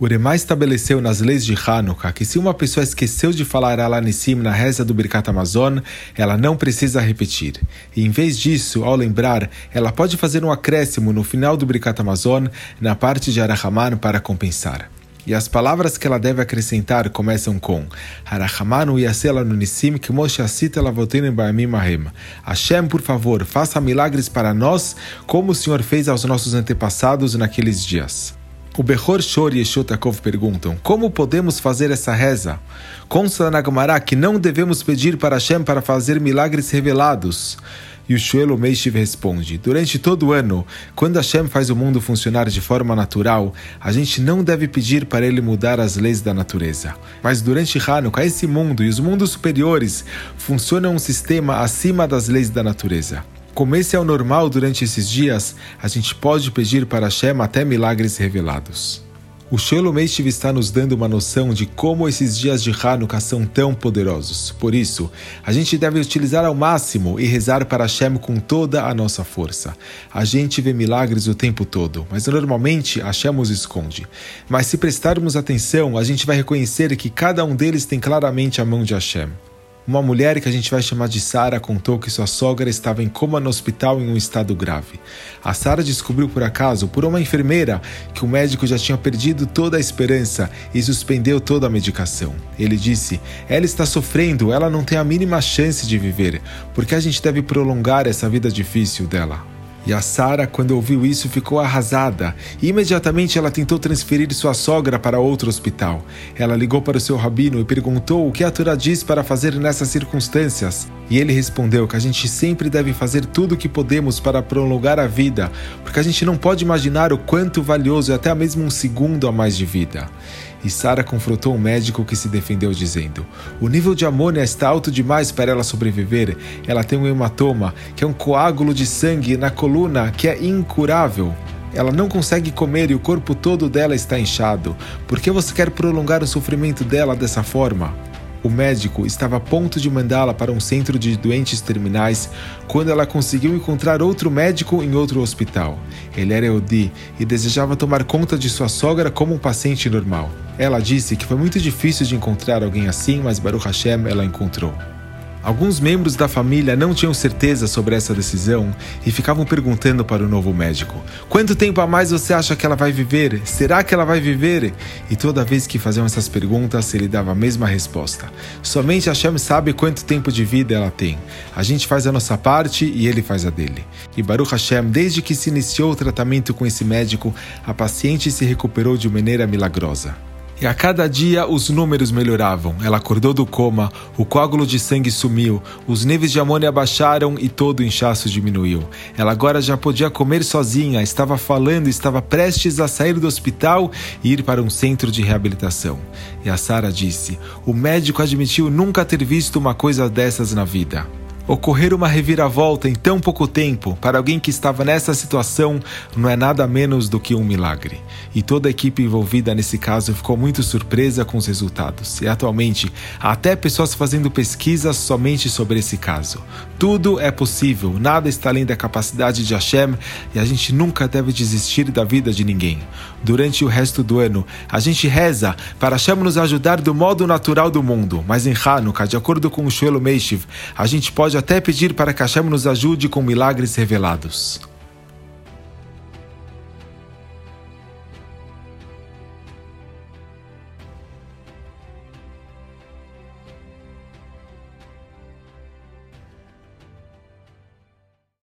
O Uremá estabeleceu nas leis de Hanukkah que se uma pessoa esqueceu de falar Alanissim na reza do Birkat Amazon, ela não precisa repetir. E em vez disso, ao lembrar, ela pode fazer um acréscimo no final do Birkat Amazon, na parte de Arahaman, para compensar. E as palavras que ela deve acrescentar começam com Harahamanu yasela nunissim kmoshe asita lavotenu ba'amim ahem. Hashem, por favor, faça milagres para nós, como o Senhor fez aos nossos antepassados naqueles dias. O Behor Shor e Eshotakov perguntam: Como podemos fazer essa reza? Consta na Gemara que não devemos pedir para Hashem para fazer milagres revelados. E o Shuelo Meishiv responde: Durante todo o ano, quando Hashem faz o mundo funcionar de forma natural, a gente não deve pedir para ele mudar as leis da natureza. Mas durante Hanukkah, esse mundo e os mundos superiores funcionam um sistema acima das leis da natureza. Como esse é o normal durante esses dias, a gente pode pedir para Hashem até milagres revelados. O Shalom Meishiv está nos dando uma noção de como esses dias de Hanukkah são tão poderosos. Por isso, a gente deve utilizar ao máximo e rezar para Hashem com toda a nossa força. A gente vê milagres o tempo todo, mas normalmente Hashem os esconde. Mas se prestarmos atenção, a gente vai reconhecer que cada um deles tem claramente a mão de Hashem. Uma mulher que a gente vai chamar de Sara contou que sua sogra estava em coma no hospital em um estado grave. A Sara descobriu por acaso, por uma enfermeira, que o médico já tinha perdido toda a esperança e suspendeu toda a medicação. Ele disse: Ela está sofrendo, ela não tem a mínima chance de viver, porque a gente deve prolongar essa vida difícil dela. E a Sara, quando ouviu isso, ficou arrasada. E imediatamente ela tentou transferir sua sogra para outro hospital. Ela ligou para o seu rabino e perguntou o que a Torá diz para fazer nessas circunstâncias. E ele respondeu que a gente sempre deve fazer tudo o que podemos para prolongar a vida, porque a gente não pode imaginar o quanto valioso é até mesmo um segundo a mais de vida. E Sara confrontou um médico que se defendeu dizendo: "O nível de amônia está alto demais para ela sobreviver. Ela tem um hematoma, que é um coágulo de sangue na coluna que é incurável." Ela não consegue comer e o corpo todo dela está inchado. Por que você quer prolongar o sofrimento dela dessa forma? O médico estava a ponto de mandá-la para um centro de doentes terminais quando ela conseguiu encontrar outro médico em outro hospital. Ele era Eudi e desejava tomar conta de sua sogra como um paciente normal. Ela disse que foi muito difícil de encontrar alguém assim, mas Baruch Hashem ela encontrou. Alguns membros da família não tinham certeza sobre essa decisão e ficavam perguntando para o novo médico: Quanto tempo a mais você acha que ela vai viver? Será que ela vai viver? E toda vez que faziam essas perguntas, ele dava a mesma resposta: Somente Hashem sabe quanto tempo de vida ela tem. A gente faz a nossa parte e ele faz a dele. E Baruch Hashem, desde que se iniciou o tratamento com esse médico, a paciente se recuperou de maneira milagrosa. E a cada dia os números melhoravam. Ela acordou do coma, o coágulo de sangue sumiu, os níveis de amônia baixaram e todo o inchaço diminuiu. Ela agora já podia comer sozinha, estava falando, estava prestes a sair do hospital e ir para um centro de reabilitação. E a Sara disse: O médico admitiu nunca ter visto uma coisa dessas na vida. Ocorrer uma reviravolta em tão pouco tempo para alguém que estava nessa situação não é nada menos do que um milagre. E toda a equipe envolvida nesse caso ficou muito surpresa com os resultados. E atualmente há até pessoas fazendo pesquisas somente sobre esse caso. Tudo é possível, nada está além da capacidade de Hashem e a gente nunca deve desistir da vida de ninguém. Durante o resto do ano, a gente reza para Hashem nos ajudar do modo natural do mundo, mas em Hanukkah, de acordo com o Shuelo Meishiv, a gente pode até pedir para que Hashem nos ajude com milagres revelados.